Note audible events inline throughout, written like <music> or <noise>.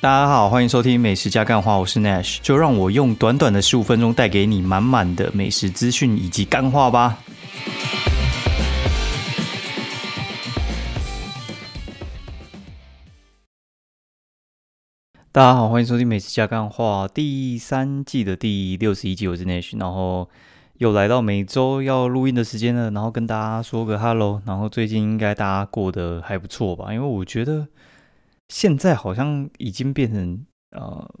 大家好，欢迎收听美食加干话，我是 Nash，就让我用短短的十五分钟带给你满满的美食资讯以及干话吧。大家好，欢迎收听美食加干话第三季的第六十一集，我是 Nash，然后又来到每周要录音的时间了，然后跟大家说个 Hello，然后最近应该大家过得还不错吧？因为我觉得。现在好像已经变成呃，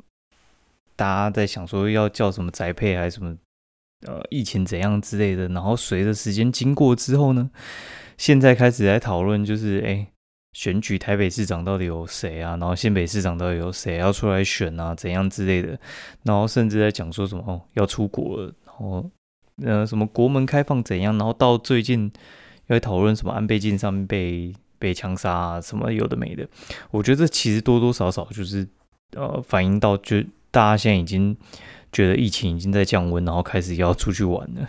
大家在想说要叫什么宅配还是什么呃，疫情怎样之类的。然后随着时间经过之后呢，现在开始在讨论就是哎，选举台北市长到底有谁啊？然后新北市长到底有谁要出来选啊？怎样之类的。然后甚至在讲说什么哦要出国了，然后呃什么国门开放怎样？然后到最近要讨论什么安倍晋上面被。被枪杀啊，什么有的没的，我觉得这其实多多少少就是呃反映到，就大家现在已经觉得疫情已经在降温，然后开始要出去玩了。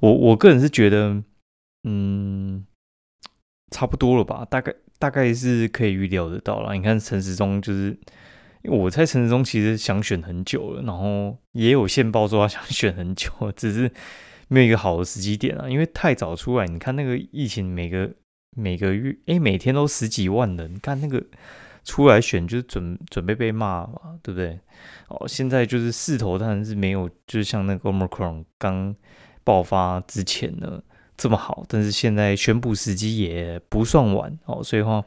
我我个人是觉得，嗯，差不多了吧，大概大概是可以预料得到了。你看陈时中就是，我猜陈时中其实想选很久了，然后也有线报说他想选很久，只是没有一个好的时机点啊，因为太早出来，你看那个疫情每个。每个月哎，每天都十几万人，看那个出来选就是准准备被骂嘛，对不对？哦，现在就是势头当然是没有，就是像那个 Omicron 刚爆发之前呢这么好，但是现在宣布时机也不算晚哦，所以话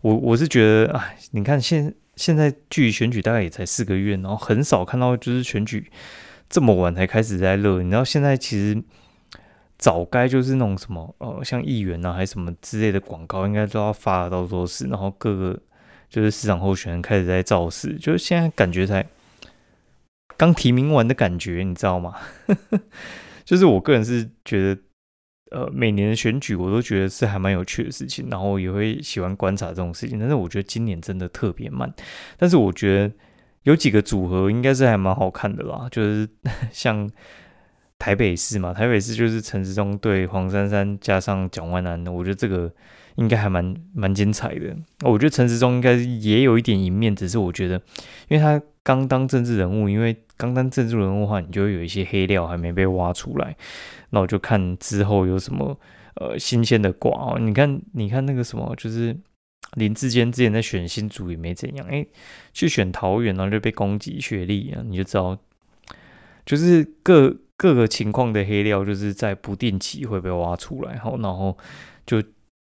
我我是觉得哎，你看现现在距离选举大概也才四个月，然后很少看到就是选举这么晚才开始在热，你知道现在其实。早该就是那种什么呃，像议员啊，还是什么之类的广告，应该都要发到处都是。然后各个就是市场候选人开始在造势，就是现在感觉才刚提名完的感觉，你知道吗？<laughs> 就是我个人是觉得，呃，每年的选举我都觉得是还蛮有趣的事情，然后也会喜欢观察这种事情。但是我觉得今年真的特别慢，但是我觉得有几个组合应该是还蛮好看的啦，就是 <laughs> 像。台北市嘛，台北市就是陈时中对黄珊珊加上蒋万安，我觉得这个应该还蛮蛮精彩的。我觉得陈时中应该也有一点赢面，只是我觉得，因为他刚当政治人物，因为刚当政治人物的话，你就会有一些黑料还没被挖出来。那我就看之后有什么呃新鲜的瓜哦。你看，你看那个什么，就是林志坚之前在选新竹也没怎样，哎，去选桃园然后就被攻击学历啊，你就知道，就是各。各个情况的黑料，就是在不定期会被挖出来，好，然后就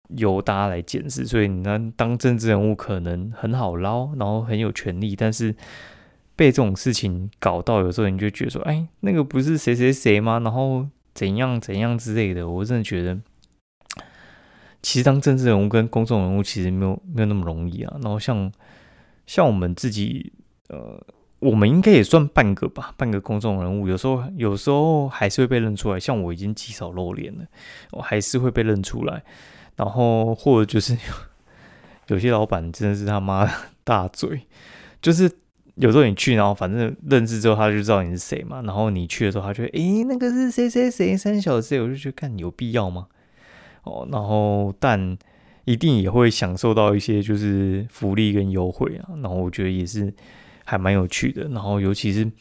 由大家来检视。所以你看，当政治人物可能很好捞，然后很有权利，但是被这种事情搞到，有时候你就觉得说，哎，那个不是谁谁谁吗？然后怎样怎样之类的。我真的觉得，其实当政治人物跟公众人物其实没有没有那么容易啊。然后像像我们自己，呃。我们应该也算半个吧，半个公众人物。有时候，有时候还是会被认出来。像我已经极少露脸了，我还是会被认出来。然后，或者就是 <laughs> 有些老板真的是他妈大嘴，就是有时候你去，然后反正认识之后，他就知道你是谁嘛。然后你去的时候，他就诶，那个是谁谁谁三小 C，我就觉得看有必要吗？哦，然后但一定也会享受到一些就是福利跟优惠啊。然后我觉得也是。还蛮有趣的，然后尤其是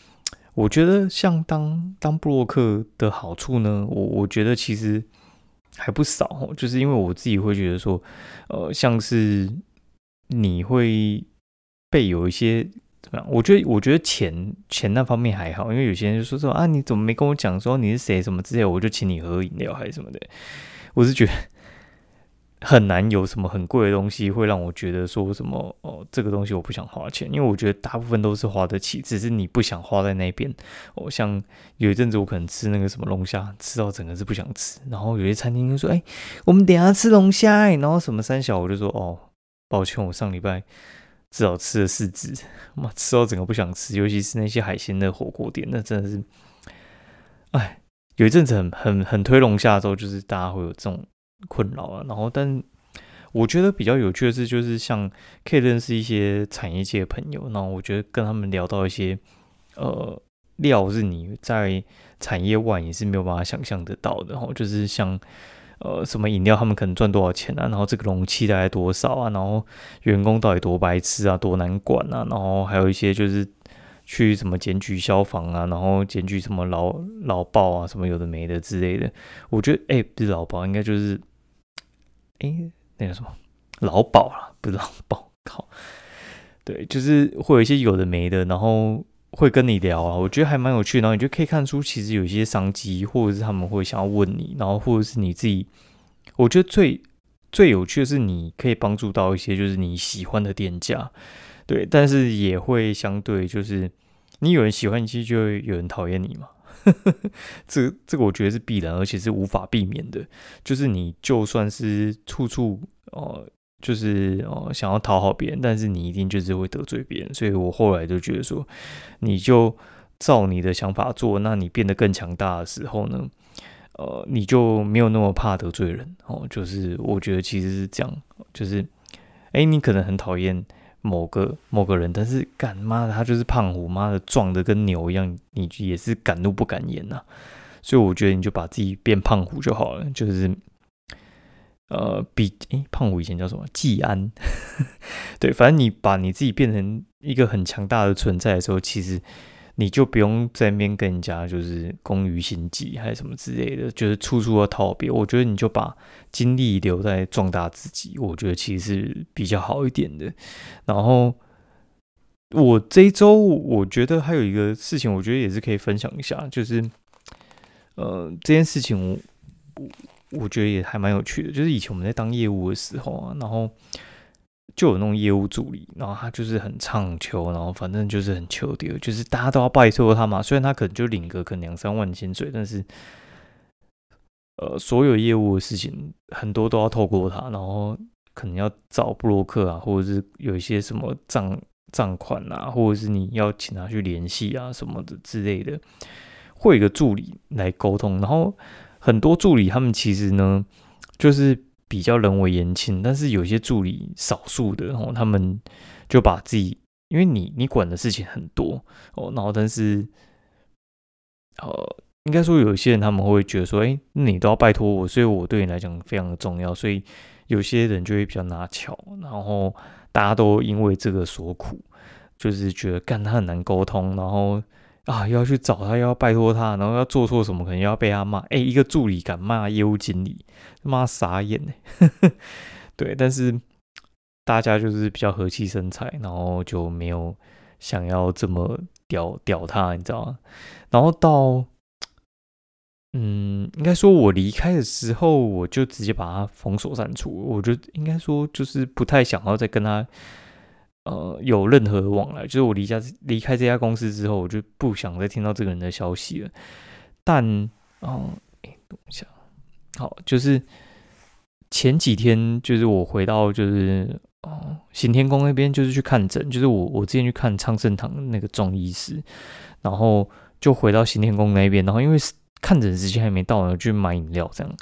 我觉得像当当布洛克的好处呢，我我觉得其实还不少，就是因为我自己会觉得说，呃，像是你会被有一些怎么样？我觉得我觉得钱钱那方面还好，因为有些人就说说啊，你怎么没跟我讲说你是谁什么之类，我就请你喝饮料还是什么的，我是觉得。很难有什么很贵的东西会让我觉得说什么哦，这个东西我不想花钱，因为我觉得大部分都是花得起，只是你不想花在那边。哦，像有一阵子我可能吃那个什么龙虾，吃到整个是不想吃。然后有些餐厅就说：“哎，我们等下吃龙虾。”然后什么三小，我就说：“哦，抱歉，我上礼拜至少吃了四只，妈吃到整个不想吃。尤其是那些海鲜的火锅店，那真的是，哎，有一阵子很很很推龙虾的时候，就是大家会有这种。”困扰啊，然后，但我觉得比较有趣的是，就是像可以认识一些产业界的朋友，那我觉得跟他们聊到一些呃料，是你在产业外也是没有办法想象得到的。然后就是像呃，什么饮料他们可能赚多少钱啊，然后这个容器大概多少啊，然后员工到底多白痴啊，多难管啊，然后还有一些就是去什么检举消防啊，然后检举什么劳劳报啊，什么有的没的之类的。我觉得，哎，不是劳报，应该就是，哎，那个什么劳保啦，不是劳保，靠，对，就是会有一些有的没的，然后。会跟你聊啊，我觉得还蛮有趣。然后你就可以看出，其实有一些商机，或者是他们会想要问你，然后或者是你自己。我觉得最最有趣的是，你可以帮助到一些就是你喜欢的店家，对。但是也会相对就是你有人喜欢你，其实就会有人讨厌你嘛。<laughs> 这这个我觉得是必然，而且是无法避免的。就是你就算是处处哦。就是哦，想要讨好别人，但是你一定就是会得罪别人，所以我后来就觉得说，你就照你的想法做，那你变得更强大的时候呢，呃，你就没有那么怕得罪人哦。就是我觉得其实是这样，就是哎，你可能很讨厌某个某个人，但是干妈的他就是胖虎，妈的壮的跟牛一样，你也是敢怒不敢言呐。所以我觉得你就把自己变胖虎就好了，就是。呃，比诶，胖虎以前叫什么？季安，<laughs> 对，反正你把你自己变成一个很强大的存在的时候，其实你就不用在那边跟人家就是攻于心计还是什么之类的，就是处处要逃避。我觉得你就把精力留在壮大自己，我觉得其实是比较好一点的。然后我这一周，我觉得还有一个事情，我觉得也是可以分享一下，就是呃，这件事情我。我觉得也还蛮有趣的，就是以前我们在当业务的时候啊，然后就有那种业务助理，然后他就是很唱求，然后反正就是很求爹，就是大家都要拜托他嘛。虽然他可能就领个可能两三万薪水，但是呃，所有业务的事情很多都要透过他，然后可能要找布洛克啊，或者是有一些什么账账款啊，或者是你要请他去联系啊什么的之类的，会有一个助理来沟通，然后。很多助理他们其实呢，就是比较人为言轻，但是有些助理少数的哦，他们就把自己，因为你你管的事情很多哦，然后但是，呃，应该说有一些人他们会觉得说，哎，你都要拜托我，所以我对你来讲非常的重要，所以有些人就会比较拿巧，然后大家都因为这个所苦，就是觉得干他很难沟通，然后。啊，要去找他，又要拜托他，然后要做错什么，可能要被他骂。哎，一个助理敢骂业务经理，妈傻眼呢。<laughs> 对，但是大家就是比较和气生财，然后就没有想要这么屌屌他，你知道吗？然后到，嗯，应该说我离开的时候，我就直接把他封锁删除。我就应该说，就是不太想要再跟他。呃，有任何往来，就是我离家离开这家公司之后，我就不想再听到这个人的消息了。但，嗯，等一下，好，就是前几天，就是我回到就是哦，行天宫那边，就是去看诊，就是我我之前去看昌盛堂那个中医师，然后就回到行天宫那边，然后因为看诊时间还没到呢，去买饮料这样。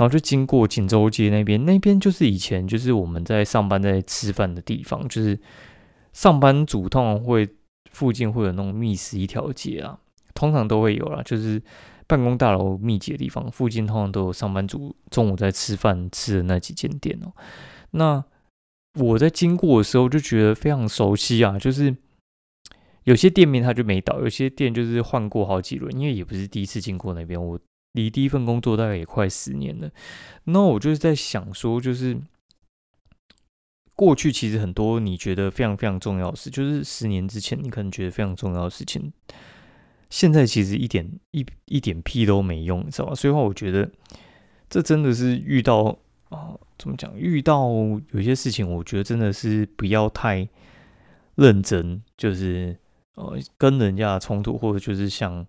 然后就经过锦州街那边，那边就是以前就是我们在上班在吃饭的地方，就是上班族通常会附近会有那种密室一条街啊，通常都会有啦，就是办公大楼密集的地方，附近通常都有上班族中午在吃饭吃的那几间店哦。那我在经过的时候就觉得非常熟悉啊，就是有些店面它就没倒，有些店就是换过好几轮，因为也不是第一次经过那边我。离第一份工作大概也快十年了，那我就是在想说，就是过去其实很多你觉得非常非常重要的事，就是十年之前你可能觉得非常重要的事情，现在其实一点一一点屁都没用，你知道吧？所以话，我觉得这真的是遇到啊，怎么讲？遇到有些事情，我觉得真的是不要太认真，就是呃，跟人家冲突，或者就是像。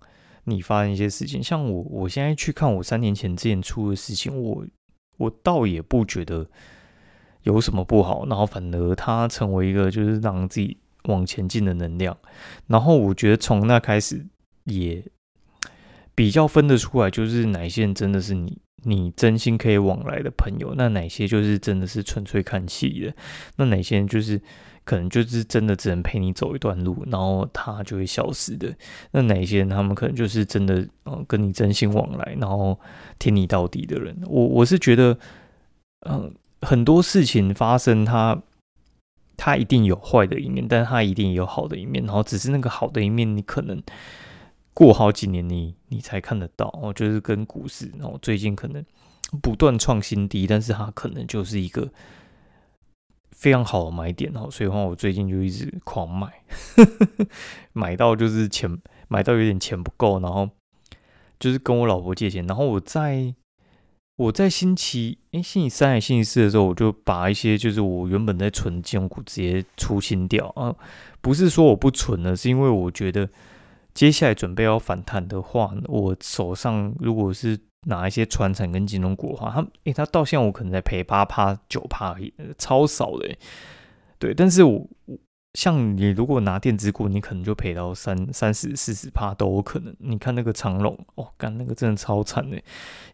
你发生一些事情，像我，我现在去看我三年前之前出的事情，我我倒也不觉得有什么不好，然后反而它成为一个就是让自己往前进的能量，然后我觉得从那开始也比较分得出来，就是哪些人真的是你你真心可以往来的朋友，那哪些就是真的是纯粹看戏的，那哪些人就是可能就是真的只能陪你走一段路，然后他就会消失的。那哪些人他们可能就是真的，嗯，跟你真心往来，然后听你到底的人。我我是觉得，嗯，很多事情发生，他他一定有坏的一面，但是他一定有好的一面，然后只是那个好的一面，你可能过好几年你你才看得到。哦，就是跟股市，然后最近可能不断创新低，但是它可能就是一个。非常好的买点哦，所以话我最近就一直狂买，<laughs> 买到就是钱买到有点钱不够，然后就是跟我老婆借钱，然后我在我在星期哎星期三还星期四的时候，我就把一些就是我原本在存金融股直接出清掉啊，不是说我不存了，是因为我觉得接下来准备要反弹的话，我手上如果是。拿一些传产跟金融股的话，他诶，他到现在我可能在赔八趴九趴，超少的。对，但是我像你如果拿电子股，你可能就赔到三三十四十趴都有可能。你看那个长龙，哦，干那个真的超惨的，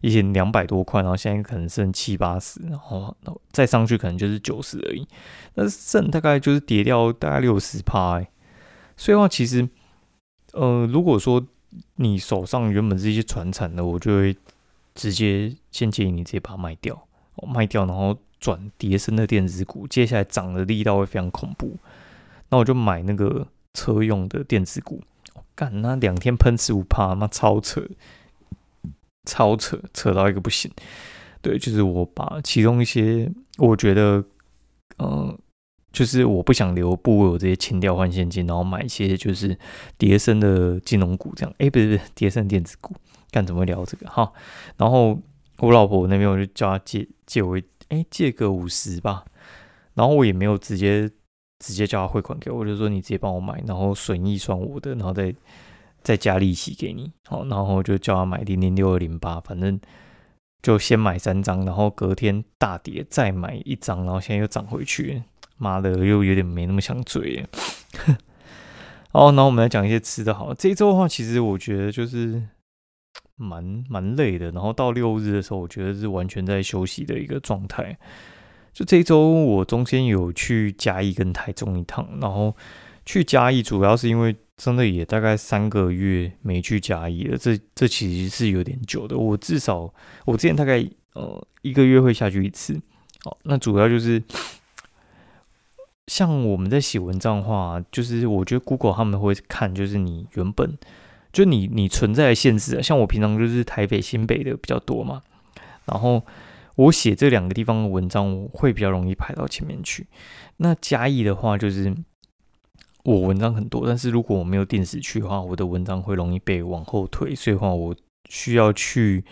以前两百多块，然后现在可能剩七八十，然后再上去可能就是九十而已。那剩大概就是跌掉大概六十趴。所以话其实，呃，如果说你手上原本是一些传产的，我就会。直接先建议你直接把它卖掉，卖掉，然后转叠升的电子股，接下来涨的力道会非常恐怖。那我就买那个车用的电子股，干那两天喷十五帕，妈超扯，超扯，扯到一个不行。对，就是我把其中一些我觉得，嗯，就是我不想留部位，我直接清掉换现金，然后买一些就是叠升的金融股，这样。哎，不是不是，叠升电子股。干怎么聊这个哈？然后我老婆那边我就叫她借借我，哎借个五十吧。然后我也没有直接直接叫她汇款给我，我就说你直接帮我买，然后损益算我的，然后再再加利息给你。好，然后就叫她买零零六二零八，反正就先买三张，然后隔天大跌再买一张，然后现在又涨回去。妈的，又有点没那么想追。<laughs> 好，然后我们来讲一些吃的。好，这一周的话，其实我觉得就是。蛮蛮累的，然后到六日的时候，我觉得是完全在休息的一个状态。就这一周，我中间有去嘉义跟台中一趟，然后去嘉义主要是因为真的也大概三个月没去嘉义了，这这其实是有点久的。我至少我之前大概呃一个月会下去一次。哦，那主要就是像我们在写文章的话，就是我觉得 Google 他们会看，就是你原本。就你你存在的限制啊，像我平常就是台北新北的比较多嘛，然后我写这两个地方的文章我会比较容易排到前面去。那嘉义的话，就是我文章很多，但是如果我没有定时去的话，我的文章会容易被往后推，所以话我需要去。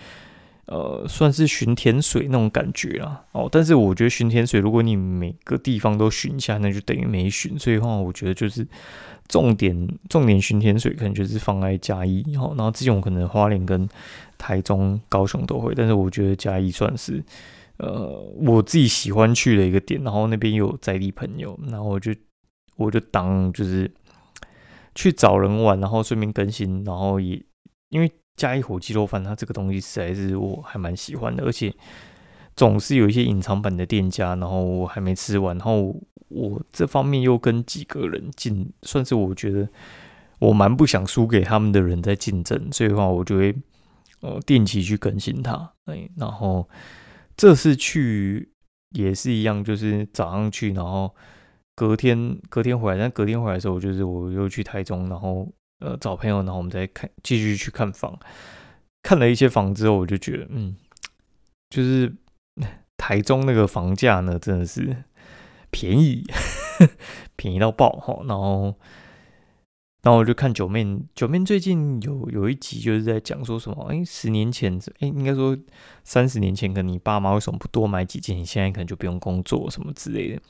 呃，算是巡甜水那种感觉啦。哦。但是我觉得巡甜水，如果你每个地方都巡一下，那就等于没巡。所以话，我觉得就是重点重点巡甜水，可能就是放在嘉义。好，然后之前我可能花莲跟台中、高雄都会，但是我觉得嘉义算是呃我自己喜欢去的一个点。然后那边有在地朋友，然后我就我就当就是去找人玩，然后顺便更新，然后也因为。加一火鸡肉饭，它这个东西实在是我还蛮喜欢的，而且总是有一些隐藏版的店家，然后我还没吃完，然后我这方面又跟几个人竞，算是我觉得我蛮不想输给他们的人在竞争，所以的话我就会呃定期去更新它，哎，然后这次去也是一样，就是早上去，然后隔天隔天回来，但隔天回来的时候，就是我又去台中，然后。呃，找朋友，然后我们再看，继续去看房。看了一些房之后，我就觉得，嗯，就是 <laughs> 台中那个房价呢，真的是便宜，<laughs> 便宜到爆哈。然后，然后我就看九面，九面最近有有一集就是在讲说什么，哎，十年前，哎，应该说三十年前，可能你爸妈为什么不多买几件？你现在可能就不用工作什么之类的。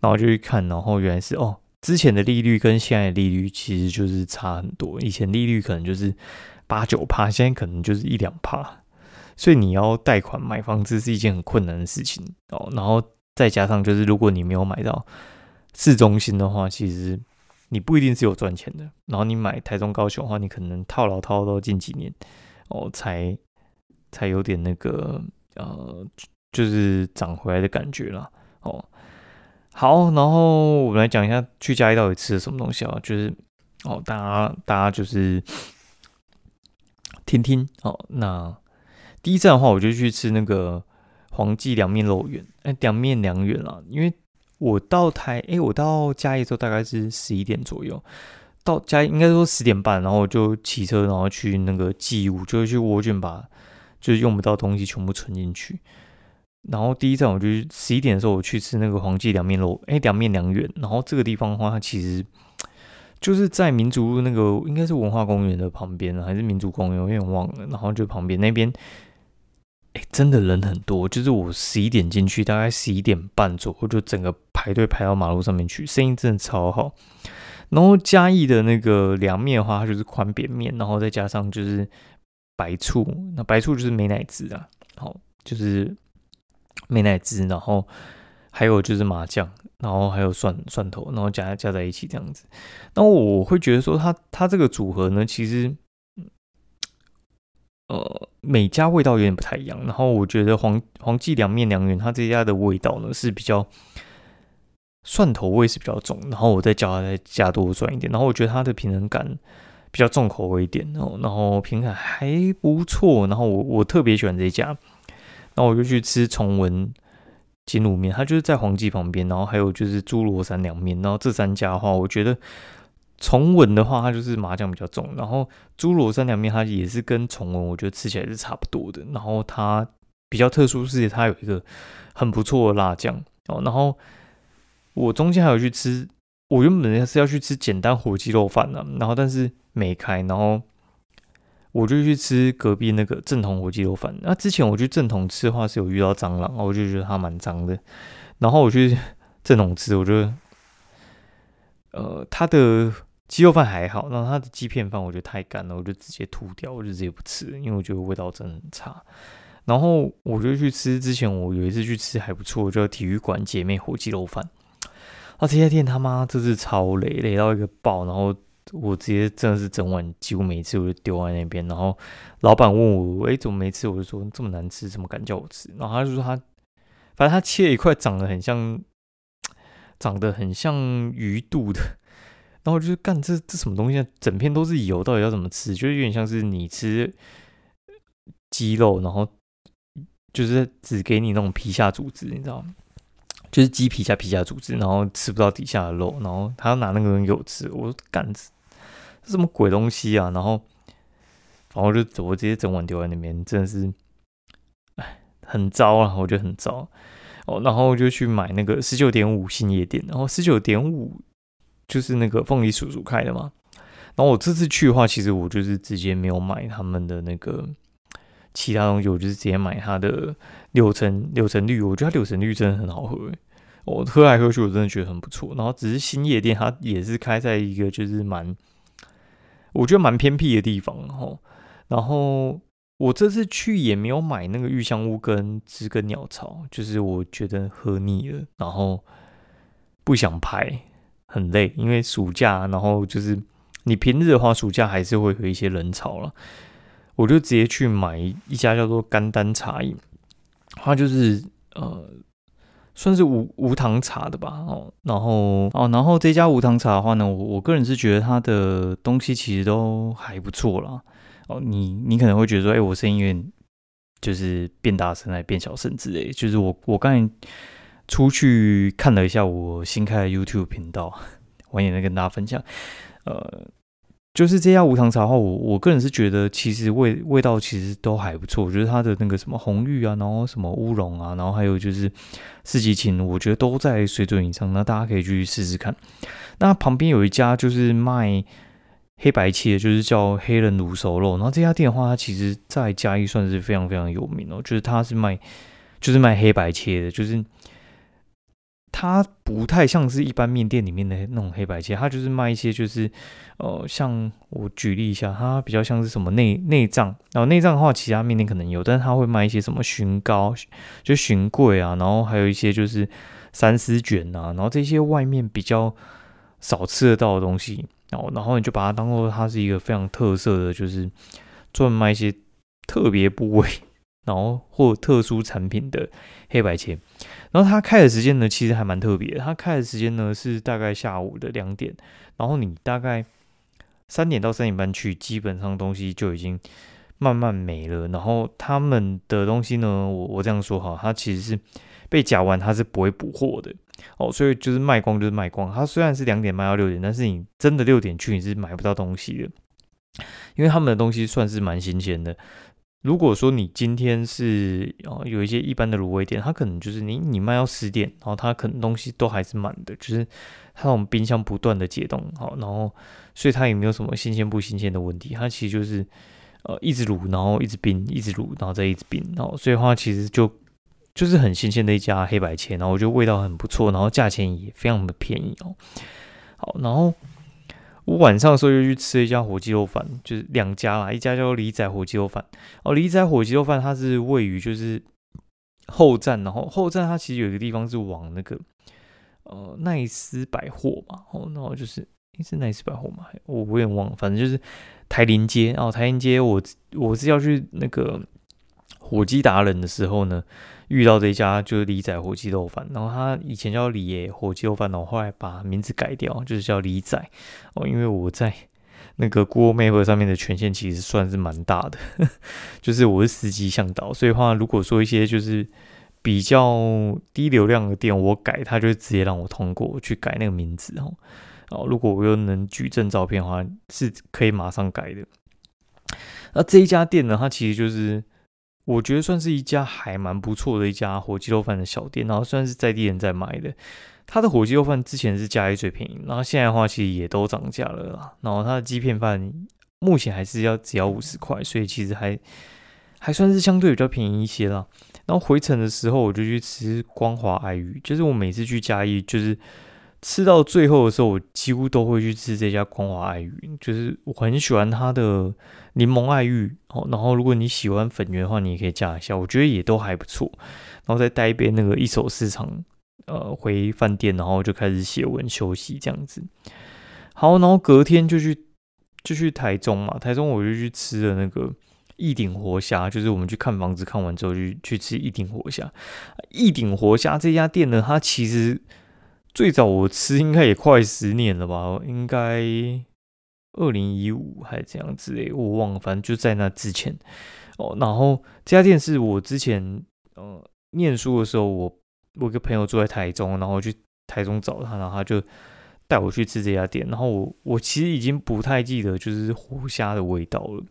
然后就去看，然后原来是哦。之前的利率跟现在的利率其实就是差很多，以前利率可能就是八九趴，现在可能就是一两趴，所以你要贷款买房子是一件很困难的事情哦。然后再加上就是如果你没有买到市中心的话，其实你不一定是有赚钱的。然后你买台中高雄的话，你可能套牢套到近几年哦，才才有点那个呃，就是涨回来的感觉了哦。好，然后我们来讲一下去嘉义到底吃了什么东西啊？就是哦，大家大家就是听听哦。那第一站的话，我就去吃那个黄记凉面肉圆，哎，凉面凉圆啦。因为我到台，哎，我到嘉义的时候大概是十一点左右，到嘉义应该说十点半，然后我就骑车，然后去那个寄物，就是去窝卷把就是用不到东西全部存进去。然后第一站我就十一点的时候我去吃那个黄记凉面肉，哎，凉面凉圆。然后这个地方的话，它其实 <tsk> 就是在民族路那个应该是文化公园的旁边还是民族公园，我有点忘了。然后就旁边那边，哎，真的人很多。就是我十一点进去，大概十一点半左右，就整个排队排到马路上面去，生意真的超好。然后嘉义的那个凉面的话，它就是宽扁面，然后再加上就是白醋，那白醋就是美乃滋啊，好就是。美乃滋，然后还有就是麻酱，然后还有蒜蒜头，然后加加在一起这样子。那我会觉得说，它它这个组合呢，其实呃每家味道有点不太一样。然后我觉得黄黄记凉面凉圆，它这家的味道呢是比较蒜头味是比较重，然后我再叫它再加多蒜一点。然后我觉得它的平衡感比较重口味一点，然后然后平衡还不错。然后我我特别喜欢这家。然后我就去吃崇文金卤面，它就是在黄记旁边，然后还有就是猪罗山凉面，然后这三家的话，我觉得崇文的话，它就是麻酱比较重，然后猪罗山凉面它也是跟崇文，我觉得吃起来是差不多的，然后它比较特殊是它有一个很不错的辣酱哦，然后我中间还有去吃，我原本是要去吃简单火鸡肉饭的，然后但是没开，然后。我就去吃隔壁那个正统火鸡肉饭。那之前我去正统吃的话是有遇到蟑螂，我就觉得它蛮脏的。然后我去正统吃，我觉得，呃，它的鸡肉饭还好，然后它的鸡片饭我觉得太干了，我就直接吐掉，我就直接不吃，因为我觉得味道真的很差。然后我就去吃，之前我有一次去吃还不错，叫体育馆姐妹火鸡肉饭。啊，这家店他妈这是超累，累到一个爆，然后。我直接真的是整碗几乎每一次我就丢在那边，然后老板问我，哎，怎么没吃？我就说这么难吃，怎么敢叫我吃？然后他就说他，反正他切一块长得很像，<tsk> 长得很像鱼肚的，然后我就干这这什么东西啊？整片都是油，到底要怎么吃？就是有点像是你吃鸡肉，然后就是只给你那种皮下组织，你知道吗？就是鸡皮下皮下组织，然后吃不到底下的肉，然后他要拿那个东西给我吃，我说干。什么鬼东西啊！然后，然后就我直接整碗丢在那边，真的是，哎，很糟啊！我觉得很糟哦。然后就去买那个十九点五新夜店，然后十九点五就是那个凤梨叔叔开的嘛。然后我这次去的话，其实我就是直接没有买他们的那个其他东西，我就是直接买它的柳橙柳橙绿。我觉得它柳橙绿真的很好喝，我喝来喝去，我真的觉得很不错。然后只是新夜店，它也是开在一个就是蛮。我觉得蛮偏僻的地方，吼。然后我这次去也没有买那个玉香屋跟知根鸟巢，就是我觉得喝腻了，然后不想拍，很累，因为暑假，然后就是你平日的话，暑假还是会有一些人潮了，我就直接去买一家叫做甘丹茶饮，它就是呃。算是无无糖茶的吧，哦，然后哦，然后这家无糖茶的话呢，我我个人是觉得它的东西其实都还不错啦。哦，你你可能会觉得说，哎，我声音有点就是变大声还变小声之类，就是我我刚才出去看了一下我新开的 YouTube 频道，我也能跟大家分享，呃。就是这家无糖茶的话，我我个人是觉得其实味味道其实都还不错。我觉得它的那个什么红玉啊，然后什么乌龙啊，然后还有就是四季青，我觉得都在水准以上。那大家可以去试试看。那旁边有一家就是卖黑白切，就是叫黑人卤熟肉。然后这家店的话，它其实在嘉义算是非常非常有名哦。就是它是卖就是卖黑白切的，就是。它不太像是一般面店里面的那种黑白切，它就是卖一些就是，呃，像我举例一下，它比较像是什么内内脏，然后内脏的话，其他面店可能有，但是它会卖一些什么寻糕，就寻桂啊，然后还有一些就是三丝卷啊，然后这些外面比较少吃得到的东西，然后然后你就把它当做它是一个非常特色的，就是专门卖一些特别部位然后或特殊产品的黑白切。然后它开的时间呢，其实还蛮特别。它开的时间呢是大概下午的两点，然后你大概三点到三点半去，基本上东西就已经慢慢没了。然后他们的东西呢，我我这样说哈，它其实是被夹完，它是不会补货的哦，所以就是卖光就是卖光。它虽然是两点卖到六点，但是你真的六点去，你是买不到东西的，因为他们的东西算是蛮新鲜的。如果说你今天是哦有一些一般的卤味店，它可能就是你你卖到十点，然后它可能东西都还是满的，就是它那种冰箱不断的解冻，好，然后所以它也没有什么新鲜不新鲜的问题，它其实就是呃一直卤，然后一直冰，一直卤，然后再一直冰，然后所以话其实就就是很新鲜的一家黑白切，然后我觉得味道很不错，然后价钱也非常的便宜哦，好，然后。我晚上的时候又去吃了一家火鸡肉饭，就是两家啦，一家叫李仔火鸡肉饭。哦，李仔火鸡肉饭它是位于就是后站，然后后站它其实有一个地方是往那个呃奈斯百货嘛，哦，然后就是是奈斯百货嘛，我我也忘了，反正就是台林街。然后台林街我我是要去那个火鸡达人的时候呢。遇到这一家就是李仔火鸡肉饭，然后他以前叫李爷火鸡肉饭，然后后来把名字改掉，就是叫李仔哦。因为我在那个 Google Map 上面的权限其实算是蛮大的，<laughs> 就是我是司机向导，所以话如果说一些就是比较低流量的店，我改，他就直接让我通过去改那个名字哦。哦，如果我又能举证照片的话，是可以马上改的。那这一家店呢，它其实就是。我觉得算是一家还蛮不错的一家火鸡肉饭的小店，然后算是在地人在买的。他的火鸡肉饭之前是价位最便宜，然后现在的话其实也都涨价了啦。然后他的鸡片饭目前还是要只要五十块，所以其实还还算是相对比较便宜一些啦。然后回程的时候我就去吃光华爱玉，就是我每次去嘉义就是。吃到最后的时候，我几乎都会去吃这家光华爱玉，就是我很喜欢它的柠檬爱玉哦。然后如果你喜欢粉圆的话，你也可以加一下，我觉得也都还不错。然后再带一杯那个一手市场，呃，回饭店，然后就开始写文休息这样子。好，然后隔天就去就去台中嘛，台中我就去吃了那个一顶活虾，就是我们去看房子看完之后就去吃一顶活虾。一顶活虾这家店呢，它其实。最早我吃应该也快十年了吧，应该二零一五还是这样子诶，我忘了，反正就在那之前哦。然后这家店是我之前呃念书的时候，我我一个朋友住在台中，然后去台中找他，然后他就带我去吃这家店。然后我我其实已经不太记得就是活虾的味道了，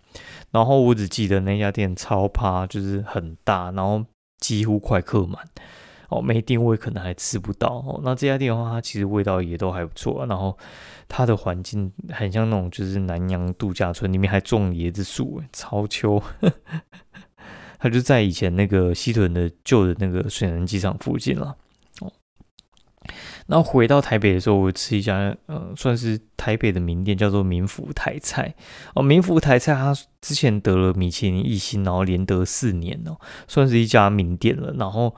然后我只记得那家店超趴，就是很大，然后几乎快客满。哦，没定位可能还吃不到哦。那这家店的话，它其实味道也都还不错。然后它的环境很像那种就是南洋度假村，里面还种椰子树，超秋。<laughs> 它就在以前那个西屯的旧的那个水能机场附近了。哦，那回到台北的时候，我吃一家呃，算是台北的名店，叫做民福台菜。哦，民福台菜它之前得了米其林一星，然后连得四年哦，算是一家名店了。然后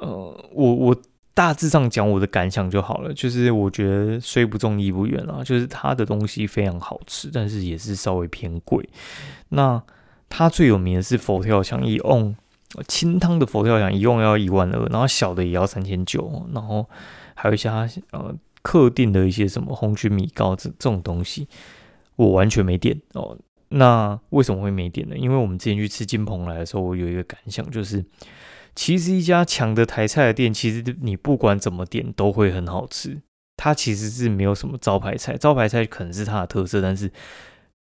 呃，我我大致上讲我的感想就好了，就是我觉得虽不中亦不远啊，就是它的东西非常好吃，但是也是稍微偏贵。那它最有名的是佛跳墙，一瓮清汤的佛跳墙一瓮要一万二，然后小的也要三千九，然后还有一些呃客定的一些什么红曲米糕这这种东西，我完全没点哦。那为什么会没点呢？因为我们之前去吃金鹏来的时候，我有一个感想就是。其实一家强的台菜的店，其实你不管怎么点都会很好吃。它其实是没有什么招牌菜，招牌菜可能是它的特色，但是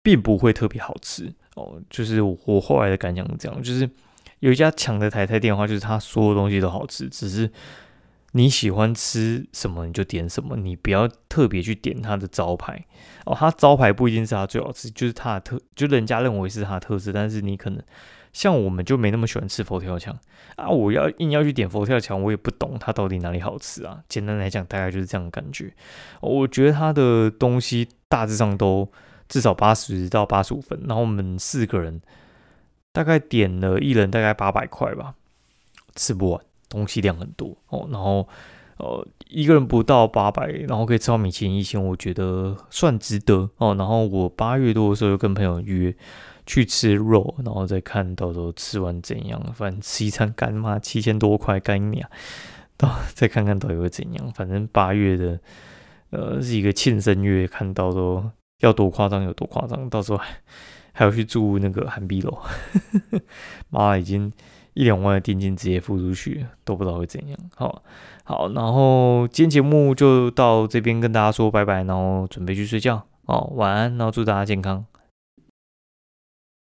并不会特别好吃哦。就是我后来的感想是这样，就是有一家强的台菜店的话，就是它所有东西都好吃，只是你喜欢吃什么你就点什么，你不要特别去点它的招牌哦。它招牌不一定是它最好吃，就是它的特，就人家认为是它的特色，但是你可能。像我们就没那么喜欢吃佛跳墙啊！我要硬要去点佛跳墙，我也不懂它到底哪里好吃啊。简单来讲，大概就是这样的感觉。我觉得它的东西大致上都至少八十到八十五分。然后我们四个人大概点了一人大概八百块吧，吃不完，东西量很多哦。然后呃一个人不到八百，然后可以吃到米其林一星，我觉得算值得哦。然后我八月多的时候又跟朋友约。去吃肉，然后再看到时候吃完怎样。反正吃一餐干嘛七千多块干你啊，到再看看到底会怎样。反正八月的呃是一个庆生月，看到都要多夸张有多夸张，到时候还还要去住那个韩碧楼，妈已经一两万的定金直接付出去，都不知道会怎样。好，好，然后今天节目就到这边跟大家说拜拜，然后准备去睡觉。哦，晚安，然后祝大家健康。